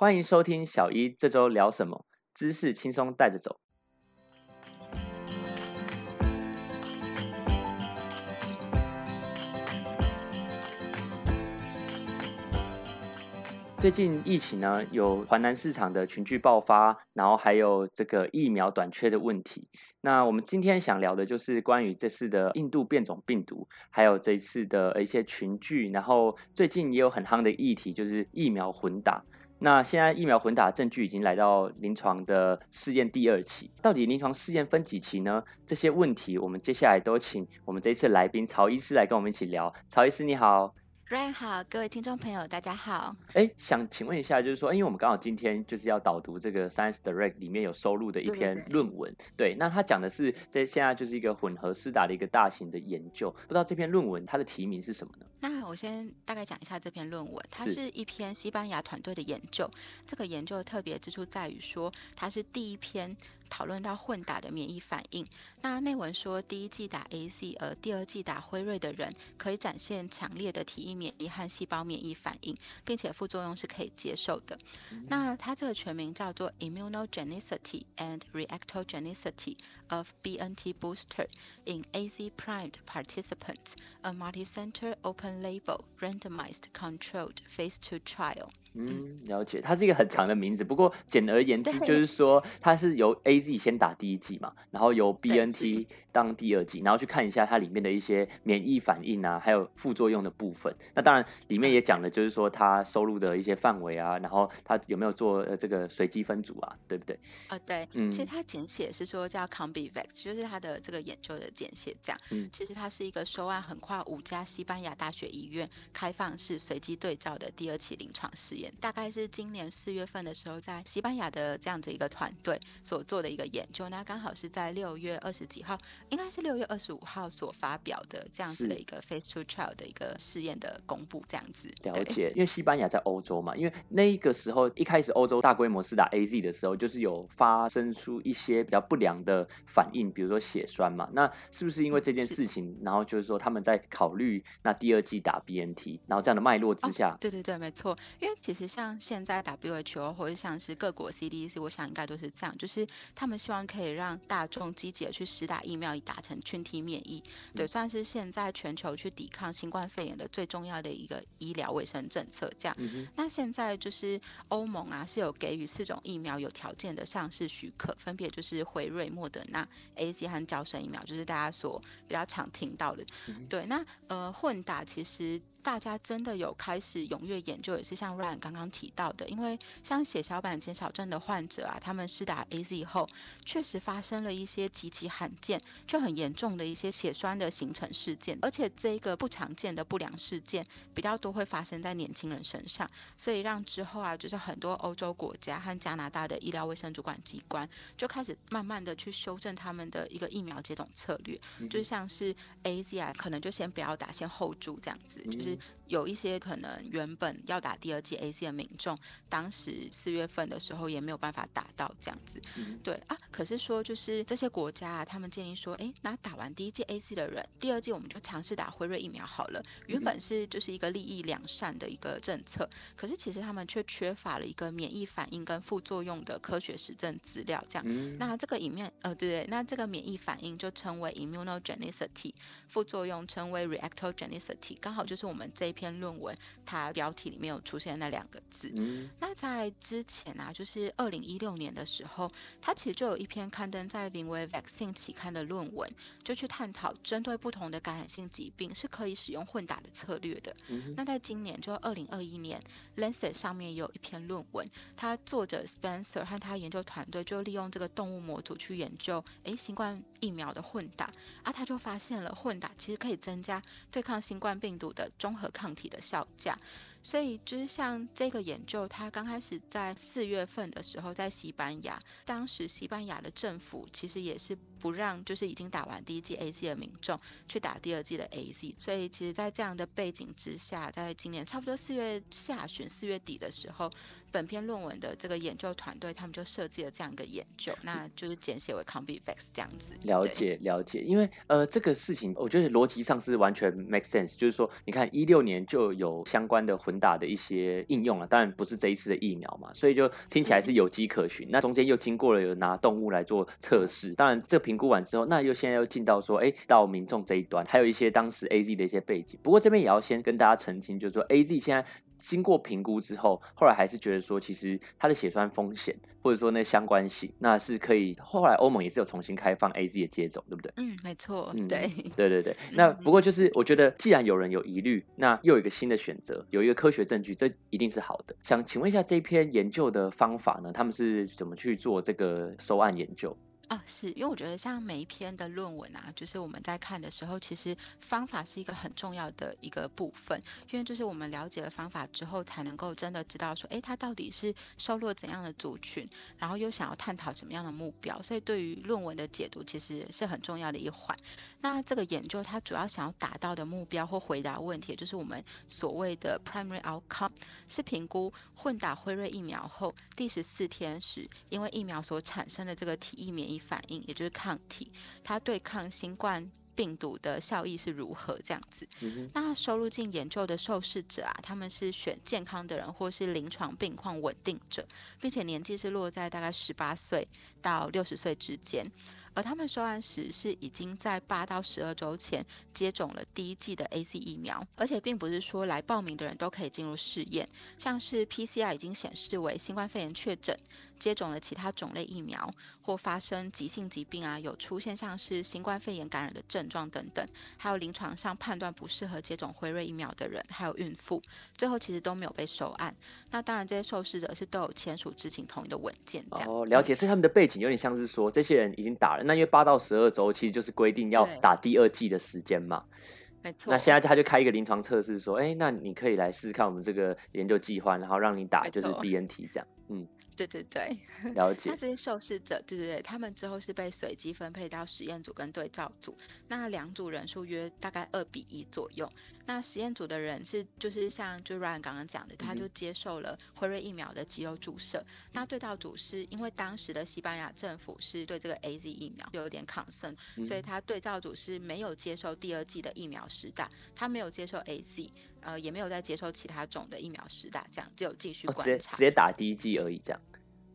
欢迎收听小一这周聊什么，知识轻松带着走。最近疫情呢，有华南市场的群聚爆发，然后还有这个疫苗短缺的问题。那我们今天想聊的就是关于这次的印度变种病毒，还有这次的一些群聚，然后最近也有很夯的议题，就是疫苗混打。那现在疫苗混打证据已经来到临床的试验第二期，到底临床试验分几期呢？这些问题我们接下来都请我们这一次来宾曹医师来跟我们一起聊。曹医师你好。Ryan 好，各位听众朋友，大家好。哎，想请问一下，就是说，因为我们刚好今天就是要导读这个 Science Direct 里面有收录的一篇论文，对，那他讲的是在现在就是一个混合施打的一个大型的研究，不知道这篇论文它的题名是什么呢？那我先大概讲一下这篇论文，它是一篇西班牙团队的研究，这个研究的特别之处在于说，它是第一篇。讨论到混打的免疫反应，那内文说第一季打 A Z，而第二季打辉瑞的人可以展现强烈的体液免疫和细胞免疫反应，并且副作用是可以接受的。那它这个全名叫做 Immunogenicity and Reactogenicity of BNT Booster in AZ Primed Participants, a Multicenter Open-Label Randomized Controlled Phase Two Trial。嗯，了解，它是一个很长的名字，不过简而言之就是说它是由 A Z 先打第一剂嘛，然后由 B N T 当第二季，然后去看一下它里面的一些免疫反应啊，还有副作用的部分。那当然里面也讲的就是说它收入的一些范围啊，然后它有没有做呃这个随机分组啊，对不对？啊，对，嗯，其实它简写是说叫 CombiVax，就是它的这个研究的简写这样。嗯，其实它是一个收案横跨五家西班牙大学医院开放式随机对照的第二期临床试验。大概是今年四月份的时候，在西班牙的这样子一个团队所做的一个研究，那刚好是在六月二十几号，应该是六月二十五号所发表的这样子的一个 phase two trial 的一个试验的公布，这样子。了解，因为西班牙在欧洲嘛，因为那一个时候一开始欧洲大规模施打 A Z 的时候，就是有发生出一些比较不良的反应，比如说血栓嘛。那是不是因为这件事情，然后就是说他们在考虑那第二季打 B N T，然后这样的脉络之下？对对对，没错，因为其实像像现在 WHO 或者像是各国 CDC，我想应该都是这样，就是他们希望可以让大众积极的去施打疫苗，以达成群体免疫，对，算是现在全球去抵抗新冠肺炎的最重要的一个医疗卫生政策。这样，那现在就是欧盟啊是有给予四种疫苗有条件的上市许可，分别就是辉瑞、莫德纳、A C 和交生疫苗，就是大家所比较常听到的。对，那呃混打其实。大家真的有开始踊跃研究，也是像 Ryan 刚刚提到的，因为像血小板减少症的患者啊，他们施打 A Z 后，确实发生了一些极其罕见却很严重的一些血栓的形成事件，而且这个不常见的不良事件比较多会发生在年轻人身上，所以让之后啊，就是很多欧洲国家和加拿大的医疗卫生主管机关就开始慢慢的去修正他们的一个疫苗接种策略，就像是 A Z 啊，可能就先不要打，先后注这样子，就是。有一些可能原本要打第二剂 A C 的民众，当时四月份的时候也没有办法打到这样子，对啊。可是说就是这些国家啊，他们建议说，哎，那打完第一剂 A C 的人，第二季我们就尝试打辉瑞疫苗好了。原本是就是一个利益两善的一个政策，可是其实他们却缺乏了一个免疫反应跟副作用的科学实证资料。这样，那这个里面呃，对对，那这个免疫反应就称为 immunogenicity，副作用称为 reactogenicity，刚好就是我们这一。篇论文，它标题里面有出现那两个字。那在之前啊，就是二零一六年的时候，它其实就有一篇刊登在名为《Vaccine》期刊的论文，就去探讨针对不同的感染性疾病是可以使用混打的策略的。那在今年，就二零二一年，《Lancet》上面也有一篇论文，他作者 Spencer 和他研究团队就利用这个动物模组去研究，哎，新冠疫苗的混打啊，他就发现了混打其实可以增加对抗新冠病毒的综合抗。体的效价。所以就是像这个研究，它刚开始在四月份的时候在西班牙，当时西班牙的政府其实也是不让就是已经打完第一剂 A Z 的民众去打第二剂的 A Z。所以其实，在这样的背景之下，在今年差不多四月下旬、四月底的时候，本篇论文的这个研究团队他们就设计了这样一个研究，那就是简写为 CombiVax 这样子。了解了解，因为呃这个事情，我觉得逻辑上是完全 make sense，就是说你看一六年就有相关的。混打的一些应用了，当然不是这一次的疫苗嘛，所以就听起来是有迹可循。那中间又经过了有拿动物来做测试，当然这评估完之后，那又现在又进到说，哎，到民众这一端，还有一些当时 A Z 的一些背景。不过这边也要先跟大家澄清，就是说 A Z 现在。经过评估之后，后来还是觉得说，其实它的血栓风险或者说那相关性，那是可以。后来欧盟也是有重新开放 A Z 的接种，对不对？嗯，没错。对，对对对。那不过就是，我觉得既然有人有疑虑，那又有一个新的选择，有一个科学证据，这一定是好的。想请问一下，这篇研究的方法呢？他们是怎么去做这个收案研究？啊，是因为我觉得像每一篇的论文啊，就是我们在看的时候，其实方法是一个很重要的一个部分，因为就是我们了解了方法之后，才能够真的知道说，哎，它到底是收录怎样的族群，然后又想要探讨什么样的目标，所以对于论文的解读其实是很重要的一环。那这个研究它主要想要达到的目标或回答问题，就是我们所谓的 primary outcome，是评估混打辉瑞疫苗后第十四天时，因为疫苗所产生的这个体液免疫。反应，也就是抗体，它对抗新冠病毒的效益是如何？这样子。那收录进研究的受试者啊，他们是选健康的人，或是临床病况稳定者，并且年纪是落在大概十八岁到六十岁之间。而他们收案时是已经在八到十二周前接种了第一剂的 A C 疫苗，而且并不是说来报名的人都可以进入试验，像是 P C R 已经显示为新冠肺炎确诊，接种了其他种类疫苗或发生急性疾病啊，有出现像是新冠肺炎感染的症状等等，还有临床上判断不适合接种辉瑞疫苗的人，还有孕妇，最后其实都没有被收案。那当然这些受试者是都有签署知情同意的文件。哦，了解，所以他们的背景有点像是说这些人已经打了。那因为八到十二周其实就是规定要打第二剂的时间嘛，没错。那现在他就开一个临床测试，说，哎，那你可以来试试看我们这个研究计划，然后让你打就是 BNT 这样，嗯。对对对，了解。那这些受试者，对对对，他们之后是被随机分配到实验组跟对照组。那两组人数约大概二比一左右。那实验组的人是就是像就 Ryan 刚刚讲的，他就接受了辉瑞疫苗的肌肉注射。那对照组是因为当时的西班牙政府是对这个 A Z 疫苗就有点抗生，所以他对照组是没有接受第二剂的疫苗施打，他没有接受 A Z，呃，也没有再接受其他种的疫苗施打，这样只有继续观察，直接打第一剂而已，这样。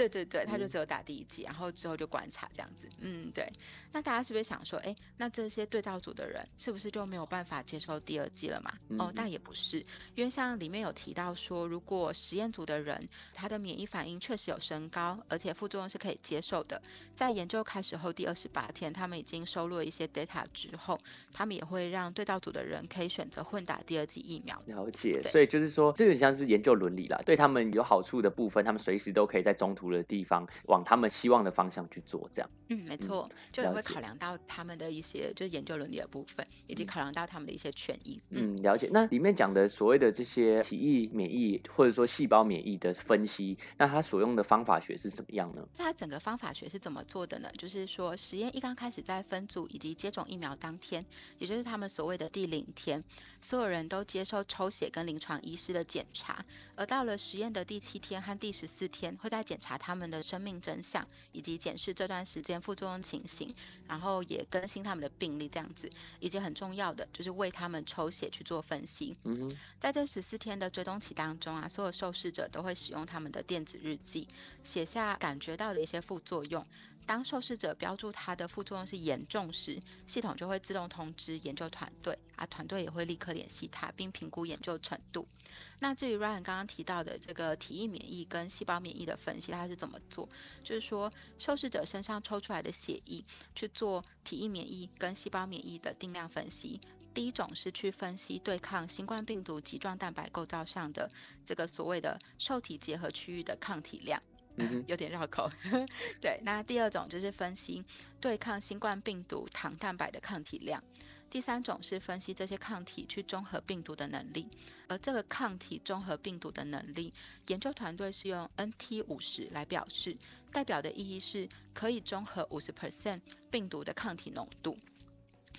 对对对，他就只有打第一剂，然后之后就观察这样子。嗯，对。那大家是不是想说，哎，那这些对照组的人是不是就没有办法接受第二剂了嘛？哦，但也不是，因为像里面有提到说，如果实验组的人他的免疫反应确实有升高，而且副作用是可以接受的，在研究开始后第二十八天，他们已经收录了一些 data 之后，他们也会让对照组的人可以选择混打第二剂疫苗。了解。所以就是说，这个像是研究伦理啦，对他们有好处的部分，他们随时都可以在中途。的地方往他们希望的方向去做，这样。嗯，没错，就也会考量到他们的一些就是研究伦理的部分，以及考量到他们的一些权益。嗯，了解。那里面讲的所谓的这些体液免疫或者说细胞免疫的分析，那它所用的方法学是怎么样呢？它整个方法学是怎么做的呢？就是说，实验一刚开始在分组以及接种疫苗当天，也就是他们所谓的第零天，所有人都接受抽血跟临床医师的检查，而到了实验的第七天和第十四天，会在检查。他们的生命真相，以及检视这段时间副作用情形，然后也更新他们的病历，这样子，以及很重要的就是为他们抽血去做分析。嗯在这十四天的追踪期当中啊，所有受试者都会使用他们的电子日记，写下感觉到的一些副作用。当受试者标注他的副作用是严重时，系统就会自动通知研究团队，啊，团队也会立刻联系他，并评估研究程度。那至于 Ryan 刚刚提到的这个体液免疫跟细胞免疫的分析，它是怎么做？就是说，受试者身上抽出来的血液去做体液免疫跟细胞免疫的定量分析。第一种是去分析对抗新冠病毒棘状蛋白构造上的这个所谓的受体结合区域的抗体量。有点绕口，对。那第二种就是分析对抗新冠病毒糖蛋白的抗体量，第三种是分析这些抗体去中和病毒的能力。而这个抗体中和病毒的能力，研究团队是用 NT 五十来表示，代表的意义是可以中和五十 percent 病毒的抗体浓度。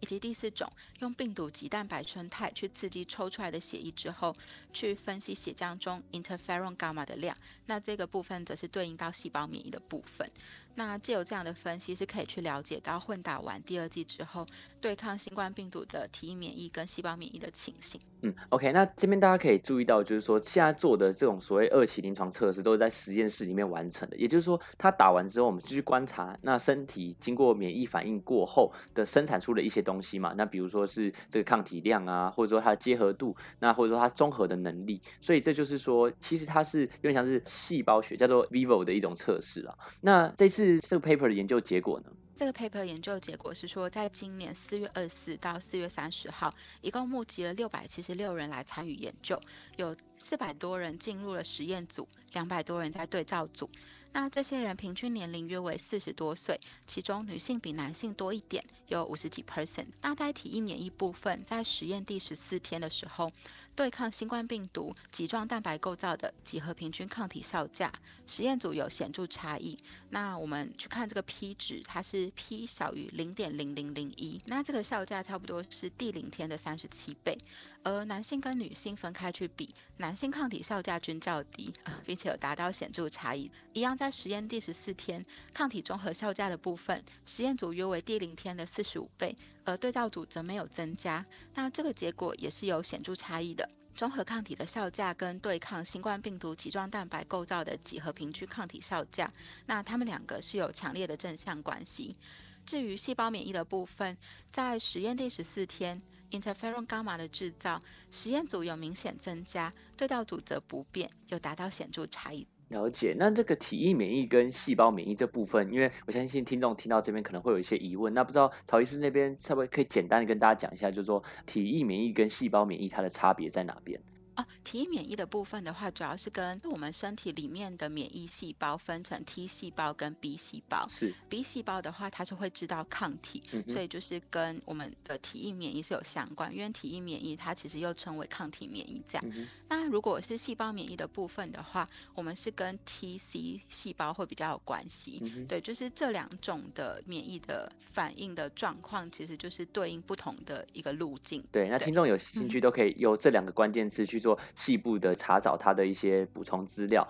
以及第四种，用病毒及蛋白生态去刺激抽出来的血液之后，去分析血浆中 interferon gamma 的量。那这个部分则是对应到细胞免疫的部分。那借由这样的分析，是可以去了解到混打完第二剂之后，对抗新冠病毒的体液免疫跟细胞免疫的情形。嗯，OK，那这边大家可以注意到，就是说现在做的这种所谓二期临床测试都是在实验室里面完成的，也就是说，它打完之后，我们继续观察那身体经过免疫反应过后的生产出的一些东西嘛，那比如说是这个抗体量啊，或者说它的结合度，那或者说它综合的能力，所以这就是说，其实它是有点像是细胞学叫做 vivo 的一种测试啊。那这次这个 paper 的研究结果呢？这个 paper 研究结果是说，在今年四月二十四到四月三十号，一共募集了六百七十六人来参与研究，有四百多人进入了实验组，两百多人在对照组。那这些人平均年龄约为四十多岁，其中女性比男性多一点，有五十几 percent。那在体液免疫部分，在实验第十四天的时候，对抗新冠病毒棘状蛋白构造的几何平均抗体效价，实验组有显著差异。那我们去看这个 P 值，它是 P 小于零点零零零一，那这个效价差不多是第零天的三十七倍。而男性跟女性分开去比，男男性抗体效价均较低，并且有达到显著差异。一样在实验第十四天，抗体综合效价的部分，实验组约为第零天的四十五倍，而对照组则没有增加。那这个结果也是有显著差异的。综合抗体的效价跟对抗新冠病毒棘状蛋白构造的几何平均抗体效价，那它们两个是有强烈的正向关系。至于细胞免疫的部分，在实验第十四天。Interferon gamma 的制造，实验组有明显增加，对照组则不变，有达到显著差异。了解，那这个体液免疫跟细胞免疫这部分，因为我相信听众听到这边可能会有一些疑问，那不知道曹医师那边稍微可以简单的跟大家讲一下，就是说体液免疫跟细胞免疫它的差别在哪边？哦，体液免疫的部分的话，主要是跟我们身体里面的免疫细胞分成 T 细胞跟 B 细胞。是 B 细胞的话，它是会知道抗体，所以就是跟我们的体液免疫是有相关。因为体液免疫它其实又称为抗体免疫这样。那如果是细胞免疫的部分的话，我们是跟 T C 细胞会比较有关系。对，就是这两种的免疫的反应的状况，其实就是对应不同的一个路径。对，那听众有兴趣都可以有这两个关键词去做。做细部的查找，它的一些补充资料，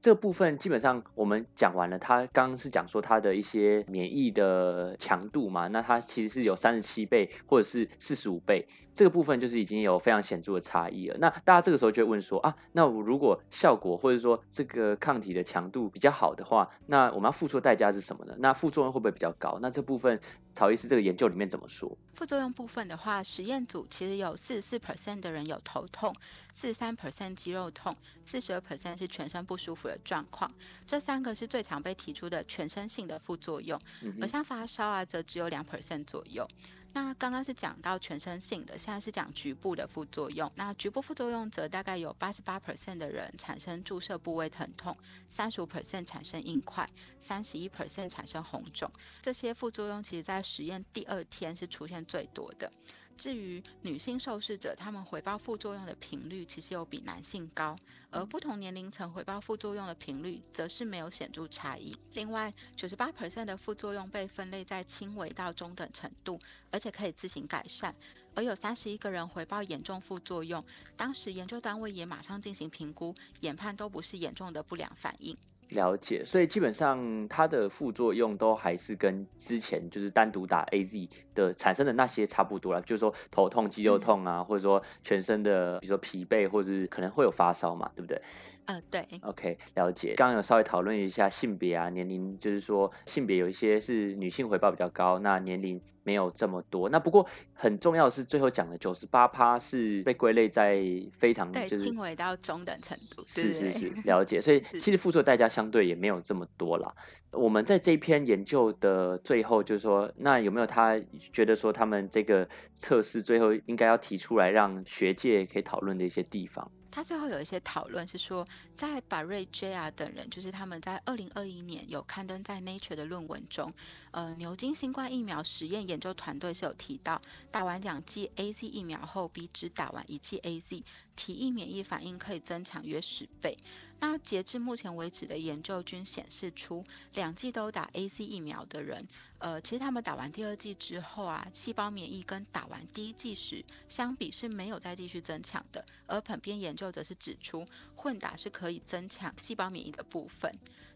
这个部分基本上我们讲完了。他刚刚是讲说它的一些免疫的强度嘛，那它其实是有三十七倍或者是四十五倍。这个部分就是已经有非常显著的差异了。那大家这个时候就会问说啊，那我如果效果或者说这个抗体的强度比较好的话，那我们要付出的代价是什么呢？那副作用会不会比较高？那这部分曹医师这个研究里面怎么说？副作用部分的话，实验组其实有四十四 percent 的人有头痛，四十三 percent 肌肉痛，四十二 percent 是全身不舒服的状况。这三个是最常被提出的全身性的副作用，而像发烧啊，则只有两 percent 左右。那刚刚是讲到全身性的，现在是讲局部的副作用。那局部副作用则大概有八十八 percent 的人产生注射部位疼痛，三十五 percent 产生硬块，三十一 percent 产生红肿。这些副作用其实在实验第二天是出现最多的。至于女性受试者，她们回报副作用的频率其实有比男性高，而不同年龄层回报副作用的频率则是没有显著差异。另外，九十八 percent 的副作用被分类在轻微到中等程度，而且可以自行改善，而有三十一个人回报严重副作用，当时研究单位也马上进行评估，研判都不是严重的不良反应。了解，所以基本上它的副作用都还是跟之前就是单独打 A Z 的产生的那些差不多了，就是说头痛、肌肉痛啊，或者说全身的，比如说疲惫，或者是可能会有发烧嘛，对不对？呃，对，OK，了解。刚刚有稍微讨论一下性别啊、年龄，就是说性别有一些是女性回报比较高，那年龄没有这么多。那不过很重要的是，最后讲的九十八趴是被归类在非常对轻微到中等程度。是是是，了解。所以其实付出的代价相对也没有这么多啦。我们在这篇研究的最后，就是说，那有没有他觉得说他们这个测试最后应该要提出来让学界可以讨论的一些地方？他最后有一些讨论是说，在巴瑞 J R 等人，就是他们在二零二一年有刊登在 Nature 的论文中，呃，牛津新冠疫苗实验研究团队是有提到，打完两剂 A Z 疫苗后，比只打完一剂 A Z，体液免疫反应可以增强约十倍。那截至目前为止的研究均显示出，两剂都打 A C 疫苗的人，呃，其实他们打完第二剂之后啊，细胞免疫跟打完第一剂时相比是没有再继续增强的。而本篇研究则是指出，混打是可以增强细胞免疫的部分。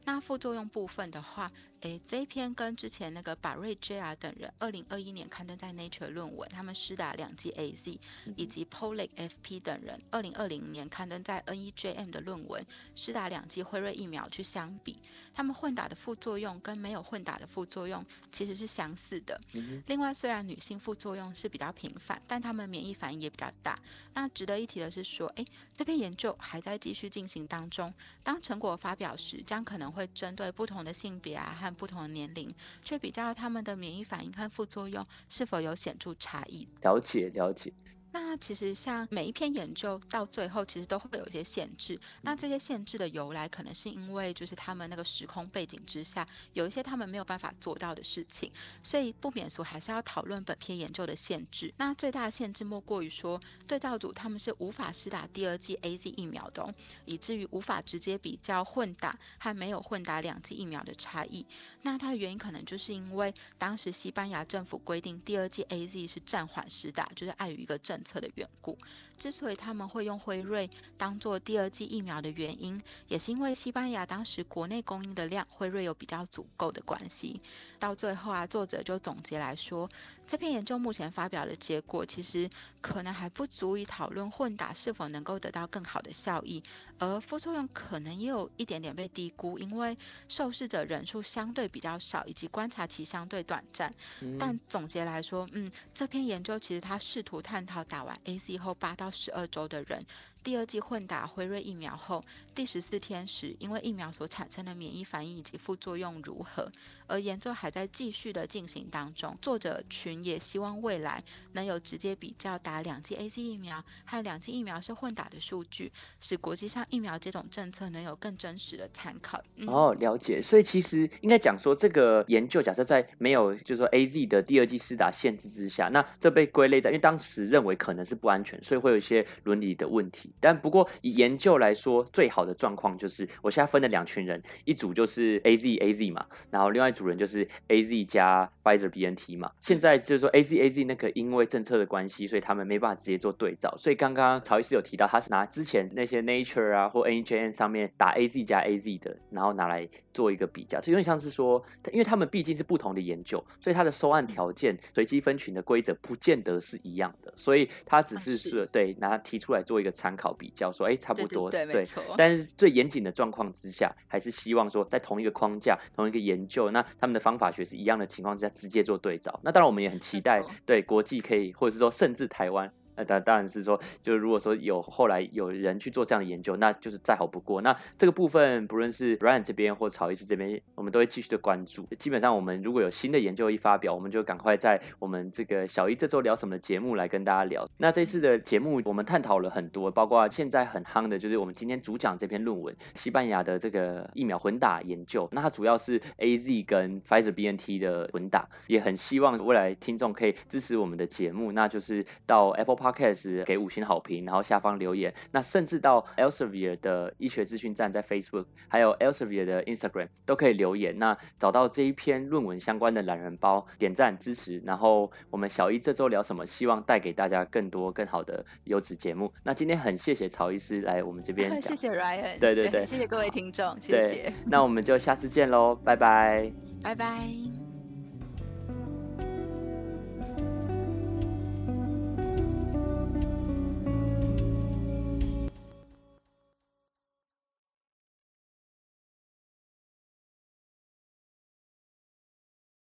那副作用部分的话，诶，这一篇跟之前那个巴瑞 J R 等人二零二一年刊登在 Nature 论文，他们施打两剂 A Z，以及 Polak F P 等人二零二零年刊登在 N E J M 的论文，施打两剂辉瑞疫苗去相比，他们混打的副作用跟没有混打的副作用其实是相似的。另外，虽然女性副作用是比较频繁，但她们免疫反应也比较大。那值得一提的是说，诶，这篇研究还在继续进行当中，当成果发表时，将可能会针对不同的性别啊和不同的年龄，去比较他们的免疫反应和副作用是否有显著差异。了解，了解。那其实像每一篇研究到最后，其实都会有一些限制。那这些限制的由来，可能是因为就是他们那个时空背景之下，有一些他们没有办法做到的事情，所以不免俗还是要讨论本篇研究的限制。那最大的限制莫过于说，对照组他们是无法施打第二剂 A Z 疫苗的，哦以至于无法直接比较混打和没有混打两剂疫苗的差异。那它的原因可能就是因为当时西班牙政府规定第二剂 A Z 是暂缓施打，就是碍于一个政策的缘故，之所以他们会用辉瑞当做第二剂疫苗的原因，也是因为西班牙当时国内供应的量，辉瑞有比较足够的关系。到最后啊，作者就总结来说，这篇研究目前发表的结果，其实可能还不足以讨论混打是否能够得到更好的效益，而副作用可能也有一点点被低估，因为受试者人数相对比较少，以及观察期相对短暂。但总结来说，嗯，这篇研究其实它试图探讨。打完 A C 后八到十二周的人。第二剂混打辉瑞疫苗后，第十四天时，因为疫苗所产生的免疫反应以及副作用如何，而研究还在继续的进行当中。作者群也希望未来能有直接比较打两剂 A C 疫苗和两剂疫苗是混打的数据，使国际上疫苗接种政策能有更真实的参考。哦，了解。所以其实应该讲说，这个研究假设在没有就是说 A Z 的第二剂施打限制之下，那这被归类在，因为当时认为可能是不安全，所以会有一些伦理的问题。但不过以研究来说，最好的状况就是我现在分了两群人，一组就是 A Z A Z 嘛，然后另外一组人就是 A Z 加 Pfizer B N T 嘛。现在就是说 A Z A Z 那个因为政策的关系，所以他们没办法直接做对照。所以刚刚曹医师有提到，他是拿之前那些 Nature 啊或 N J N 上面打 A Z 加 A Z 的，然后拿来做一个比较，所以有点像是说，因为他们毕竟是不同的研究，所以它的收案条件、随机分群的规则不见得是一样的，所以他只是说对拿提出来做一个参考比较。说哎，差不多对，但是最严谨的状况之下，还是希望说在同一个框架、同一个研究，那他们的方法学是一样的情况之下，直接做对照。那当然，我们也很期待，对国际可以，或者是说甚至台湾。那当当然是说，就如果说有后来有人去做这样的研究，那就是再好不过。那这个部分，不论是 Ryan 这边或曹医师这边，我们都会继续的关注。基本上，我们如果有新的研究一发表，我们就赶快在我们这个小一这周聊什么的节目来跟大家聊。那这次的节目，我们探讨了很多，包括现在很夯的，就是我们今天主讲这篇论文，西班牙的这个疫苗混打研究。那它主要是 A Z 跟 Pfizer B N T 的混打，也很希望未来听众可以支持我们的节目，那就是到 Apple。Podcast 给五星好评，然后下方留言。那甚至到 Elsevier 的医学资讯站在 Facebook，还有 Elsevier 的 Instagram 都可以留言。那找到这一篇论文相关的懒人包，点赞支持。然后我们小一这周聊什么？希望带给大家更多更好的优质节目。那今天很谢谢曹医师来我们这边，谢谢 Ryan，对对对，谢谢各位听众，谢谢。那我们就下次见喽，拜拜，拜拜。